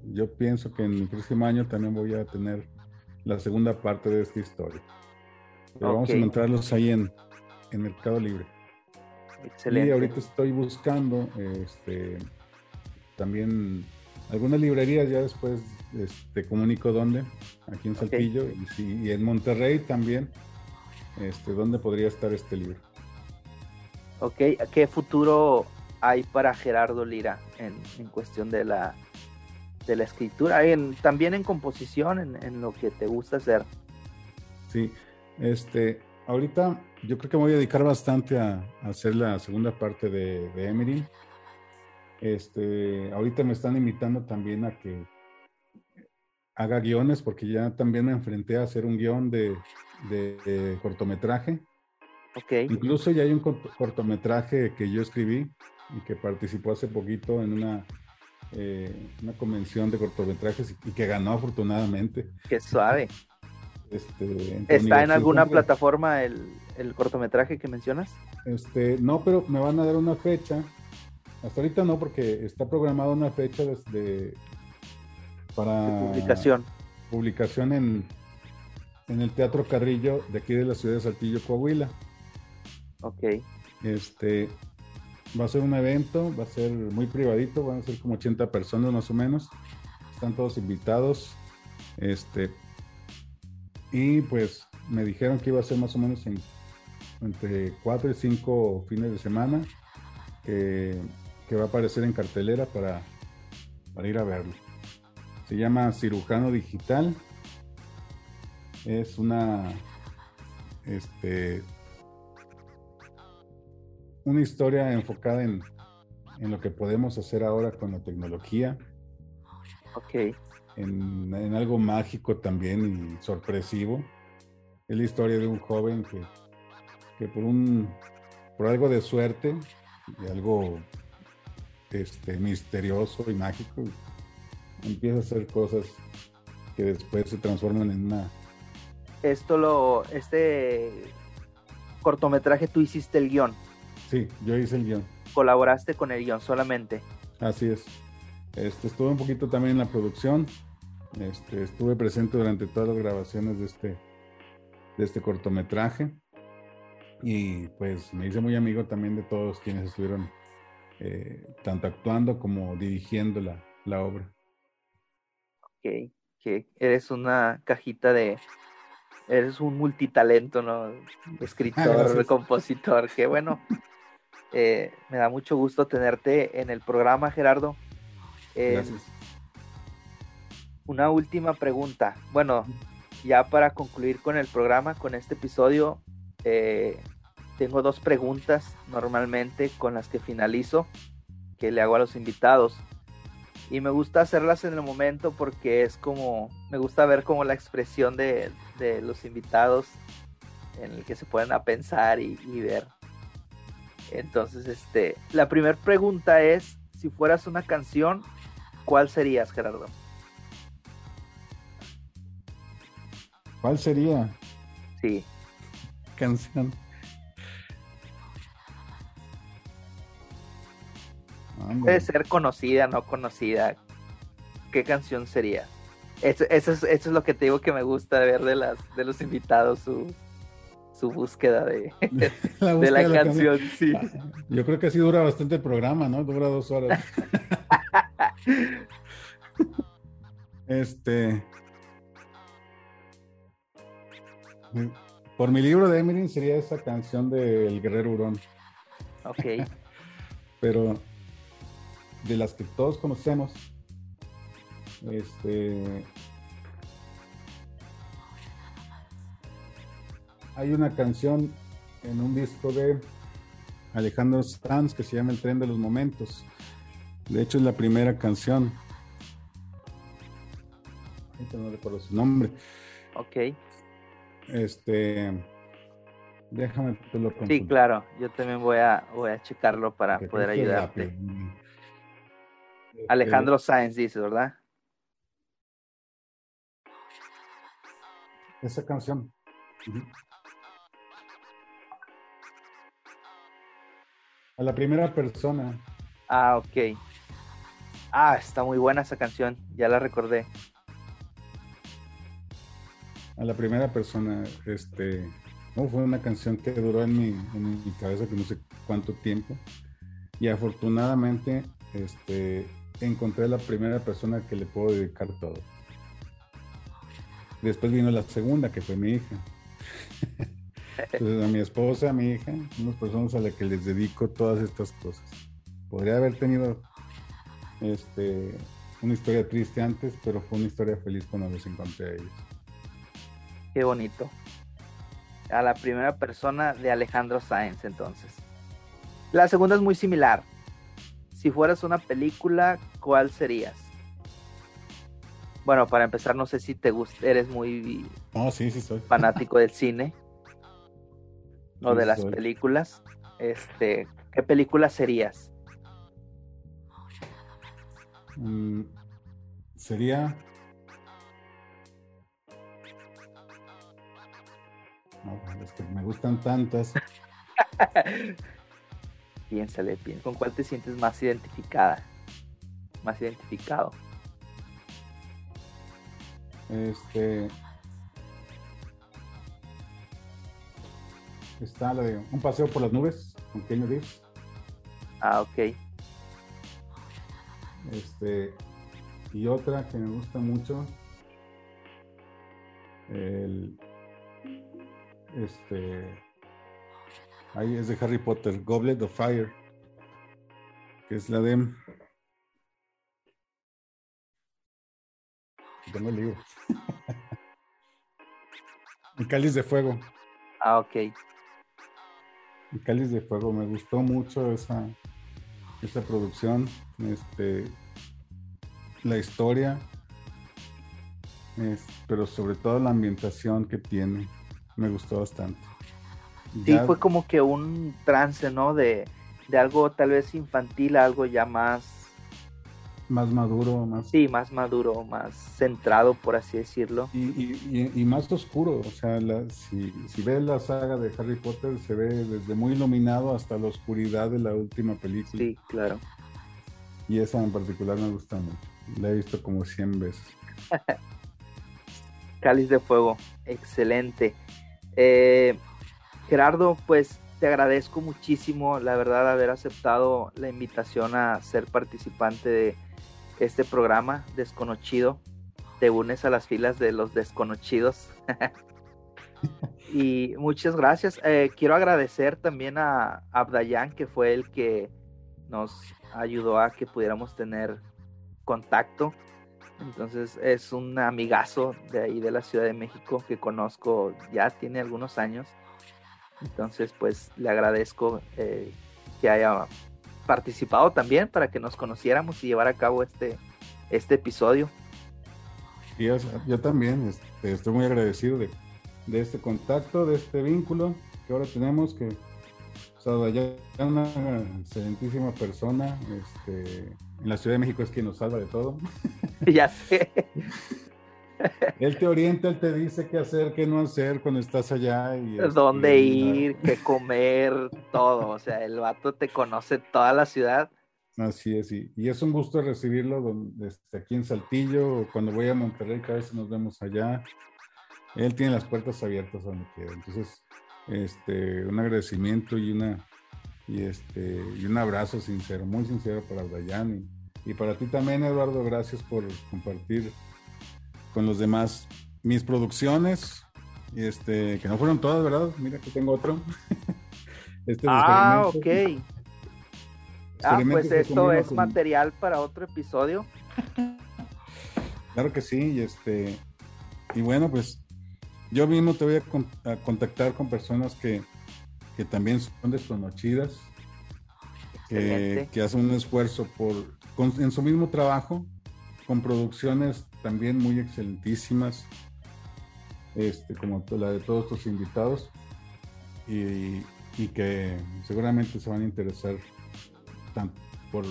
yo pienso que en el próximo año también voy a tener la segunda parte de esta historia. Pero vamos a encontrarlos ahí en, en, Mercado Libre. Excelente. Y ahorita estoy buscando este, también algunas librerías, ya después este, comunico dónde, aquí en Saltillo y, en Monterrey también, este, dónde podría estar este libro. Ok, ¿qué futuro hay para Gerardo Lira en, cuestión de la, de la escritura, en, también en composición, en, lo que te gusta hacer. Sí, este, ahorita yo creo que me voy a dedicar bastante a, hacer la segunda parte de, de Emery. Este, ahorita me están invitando también a que haga guiones, porque ya también me enfrenté a hacer un guion de, de cortometraje. Okay. Incluso ya hay un cortometraje que yo escribí y que participó hace poquito en una, eh, una convención de cortometrajes y, que ganó afortunadamente. Qué suave. Este, ¿Está en alguna plataforma el, cortometraje que mencionas? Este, no, pero me van a dar una fecha. Hasta ahorita no, porque está programada una fecha desde para publicación. Publicación en, en el Teatro Carrillo de aquí de la ciudad de Saltillo, Coahuila. Ok. Este, Va a ser un evento, va a ser muy privadito, van a ser como 80 personas más o menos. Están todos invitados. Este, y pues me dijeron que iba a ser más o menos entre 4 y 5 fines de semana, que, va a aparecer en cartelera para, para ir a verlo. Se llama Cirujano Digital. Es una este, una historia enfocada en, en lo que podemos hacer ahora con la tecnología. Ok. En, en algo mágico también y sorpresivo. Es la historia de un joven que, que por un por algo de suerte y algo este, misterioso y mágico, empieza a hacer cosas que después se transforman en una... Esto lo, este cortometraje tú hiciste el guion. Sí, yo hice el guion. Colaboraste con el guion solamente. Así es. Este, estuve un poquito también en la producción. Este, estuve presente durante todas las grabaciones de este, de este cortometraje. Y pues me hice muy amigo también de todos quienes estuvieron eh, tanto actuando como dirigiendo la, la obra. Ok, que eres una cajita de, eres un multitalento, ¿no? Escritor, compositor, que bueno, eh, me da mucho gusto tenerte en el programa, Gerardo. Eh, Gracias. Una última pregunta. Bueno, ya para concluir con el programa, con este episodio, eh, tengo dos preguntas normalmente con las que finalizo, que le hago a los invitados. Y me gusta hacerlas en el momento porque es como, me gusta ver como la expresión de, los invitados en el que se pueden a pensar y, ver. Entonces, este, la primera pregunta es, si fueras una canción, ¿cuál serías, Gerardo? ¿Cuál sería? Sí. Canción. Puede ser conocida, no conocida. ¿Qué canción sería? Eso, es, lo que te digo que me gusta ver de las de los invitados, su, su búsqueda de la, de la canción, sí. Yo creo que así dura bastante el programa, ¿no? Dura dos horas. este. Por mi libro de Emery sería esa canción de El Guerrero Hurón. Ok. Pero de las que todos conocemos, este, hay una canción en un disco de Alejandro Sanz que se llama El tren de los momentos. De hecho es la primera canción. No recuerdo su nombre. Ok. Este, déjame te lo Sí, claro. Yo también voy a voy a checarlo para poder ayudarte. Alejandro Sáenz dice, ¿verdad? Esa canción. A la primera persona. Ah, ok. Ah, está muy buena esa canción, ya la recordé. A la primera persona, este, no, fue una canción que duró en mi, en mi cabeza que no sé cuánto tiempo. Y afortunadamente, este, encontré la primera persona que le puedo dedicar todo. Después vino la segunda, que fue mi hija. Entonces, a mi esposa, a mi hija, unas personas a las que les dedico todas estas cosas. Podría haber tenido este, una historia triste antes, pero fue una historia feliz cuando los encontré a ellos. Qué bonito. A la primera persona de Alejandro Sáenz, entonces. La segunda es muy similar si fueras una película, ¿cuál serías? Bueno, para empezar, no sé si te gusta, eres muy fanático del cine o de las películas. Este, ¿qué película serías? Mm, sería no, es que me gustan tantas. Piénsale, piénsale, ¿con cuál te sientes más identificada? Más identificado. Este. Está la de Un paseo por las nubes con Kenny Reeves. Ah, ok. Este. Y otra que me gusta mucho. El. Este. Ahí es de Harry Potter, Goblet of Fire, que es la de... Tengo el libro. el cáliz de fuego. Ah, ok. El cáliz de fuego, me gustó mucho esa, esta producción, este, la historia, pero sobre todo la ambientación que tiene, me gustó bastante. Sí, fue como que un trance, ¿no? De, de algo tal vez infantil a algo ya más más maduro, más... Sí, más maduro, más centrado, por así decirlo. Y, más oscuro, o sea, si, si ves la saga de Harry Potter, se ve desde muy iluminado hasta la oscuridad de la última película. Sí, claro. Y esa en particular me gusta mucho. La he visto como 100 veces. Cáliz de Fuego, excelente. Eh, Gerardo, pues te agradezco muchísimo, la verdad, haber aceptado la invitación a ser participante de este programa desconocido. Te unes a las filas de los desconocidos. y muchas gracias. Eh, quiero agradecer también a Abdayan, que fue el que nos ayudó a que pudiéramos tener contacto. Entonces es un amigazo de ahí de la Ciudad de México que conozco ya tiene algunos años. Entonces pues le agradezco eh, que haya participado también para que nos conociéramos y llevar a cabo este, este episodio. yo, también este, estoy muy agradecido de, este contacto, de este vínculo que ahora tenemos, que o sea, una excelentísima persona, este, en la Ciudad de México es quien nos salva de todo. ya sé. Él te orienta, él te dice qué hacer, qué no hacer cuando estás allá. Y, Dónde ir, qué comer, todo. O sea, el vato te conoce toda la ciudad. Así es, y, y es un gusto recibirlo donde, este, aquí en Saltillo, o cuando voy a Monterrey, cada vez nos vemos allá. Él tiene las puertas abiertas donde quiera. Entonces, este, un agradecimiento y una y este y un abrazo sincero, muy sincero para Dayan y, y para ti también, Eduardo, gracias por compartir con los demás mis producciones, este, que no fueron todas, ¿verdad? Mira que tengo otro. este ah, ok. Ah, pues esto es material para otro episodio. Claro que sí, y este, y bueno, pues yo mismo te voy a, contactar con personas que, que también son desconocidas, que, que, hacen un esfuerzo por, en su mismo trabajo, con producciones también muy excelentísimas, este, como la de todos tus invitados, y, que seguramente se van a interesar por,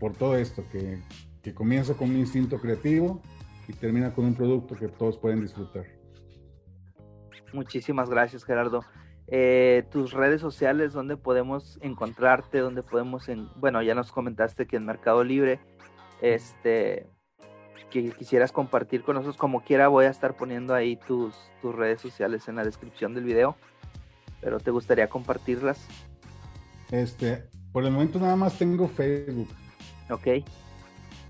por todo esto, que, comienza con un instinto creativo y termina con un producto que todos pueden disfrutar. Muchísimas gracias, Gerardo. Eh, tus redes sociales, donde podemos encontrarte, donde podemos, en, bueno, ya nos comentaste que en Mercado Libre, este, que quisieras compartir con nosotros, como quiera voy a estar poniendo ahí tus, tus redes sociales en la descripción del video, pero ¿te gustaría compartirlas? Este, por el momento nada más tengo Facebook. Ok.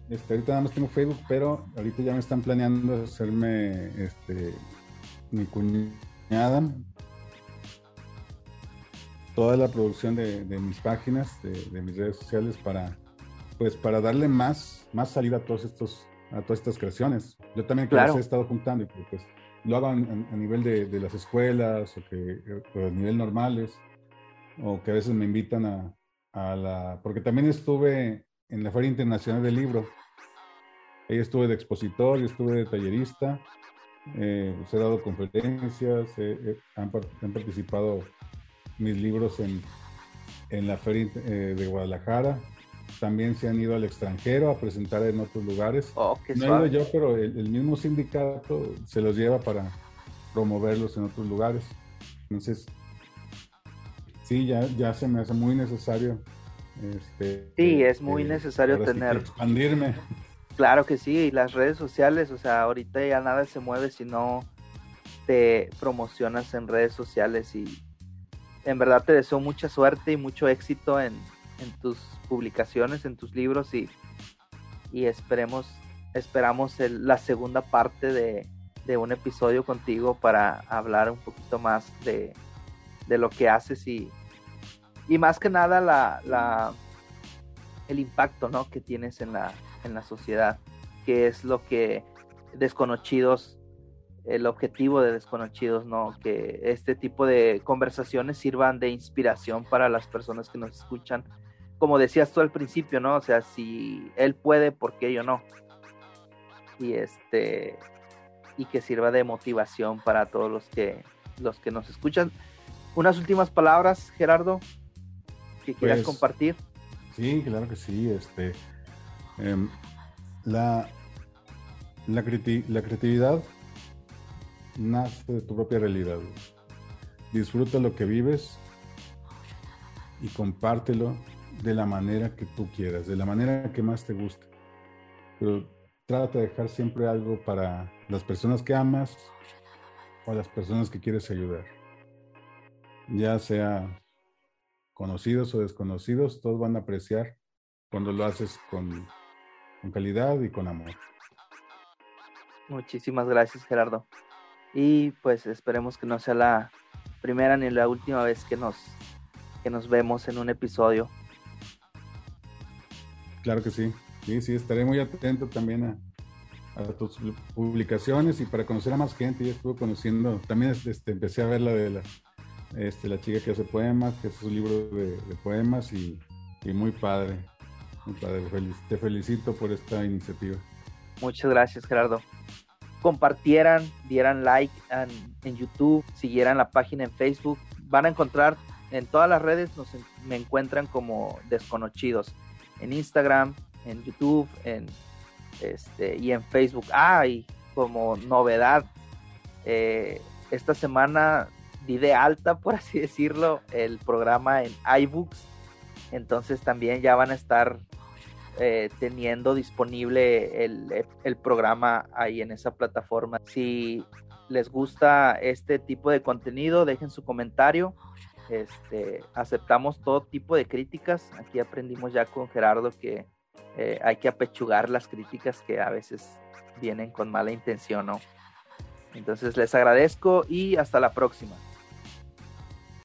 Este, ahorita nada más tengo Facebook, pero ahorita ya me están planeando hacerme este, mi cuñada. Toda la producción de, mis páginas, de, mis redes sociales para, pues para darle más, más salida a todos estos a todas estas creaciones. Yo también que he estado juntando y pues lo hago a, nivel de, las escuelas o que a nivel normales o que a veces me invitan a, a, la... porque también estuve en la Feria Internacional del Libro. Ahí estuve de expositor y estuve de tallerista. Eh, pues, he dado conferencias, han, participado mis libros en, en la Feria eh, de Guadalajara también se han ido al extranjero a presentar en otros lugares. Oh, no he ido yo, pero el, mismo sindicato se los lleva para promoverlos en otros lugares. Entonces, sí, ya, ya se me hace muy necesario. Este, sí, es muy eh, necesario tener. expandirme. Claro que sí, y las redes sociales, o sea, ahorita ya nada se mueve si no te promocionas en redes sociales y en verdad te deseo mucha suerte y mucho éxito en, en tus publicaciones, en tus libros y, y esperemos, esperamos la segunda parte de, un episodio contigo para hablar un poquito más de, lo que haces y, y más que nada la, la, el impacto ¿no? que tienes en la, en la sociedad, que es lo que desconocidos, el objetivo de desconocidos, ¿no? Que este tipo de conversaciones sirvan de inspiración para las personas que nos escuchan como decías tú al principio, ¿no? O sea, si él puede, ¿por qué yo no? Y este y que sirva de motivación para todos los que los que nos escuchan. Unas últimas palabras, Gerardo, que quieras pues, compartir. Sí, claro que sí. Este, em, la, la, la creatividad nace de tu propia realidad. Disfruta lo que vives y compártelo de la manera que tú quieras, de la manera que más te guste. Pero trata de dejar siempre algo para las personas que amas o las personas que quieres ayudar. Ya sea conocidos o desconocidos, todos van a apreciar cuando lo haces con, con calidad y con amor. Muchísimas gracias, Gerardo. Y pues esperemos que no sea la primera ni la última vez que nos, que nos vemos en un episodio. Claro que sí. Sí, sí, estaré muy atento también a, tus publicaciones y para conocer a más gente. Ya estuve conociendo, también este, empecé a ver la de la, este, la chica que hace poemas, que es un libro de, poemas y, muy padre. Muy padre. te felicito por esta iniciativa. Muchas gracias, Gerardo. Compartieran, dieran like en, YouTube, siguieran la página en Facebook. Van a encontrar en todas las redes, nos, me encuentran como desconocidos en Instagram, en YouTube, en este y en Facebook. Ah, y como novedad, eh, esta semana di de alta, por así decirlo, el programa en iBooks. Entonces también ya van a estar eh, teniendo disponible el, el, programa ahí en esa plataforma. Si les gusta este tipo de contenido, dejen su comentario este, aceptamos todo tipo de críticas. Aquí aprendimos ya con Gerardo que eh, hay que apechugar las críticas que a veces vienen con mala intención, ¿no? Entonces les agradezco y hasta la próxima.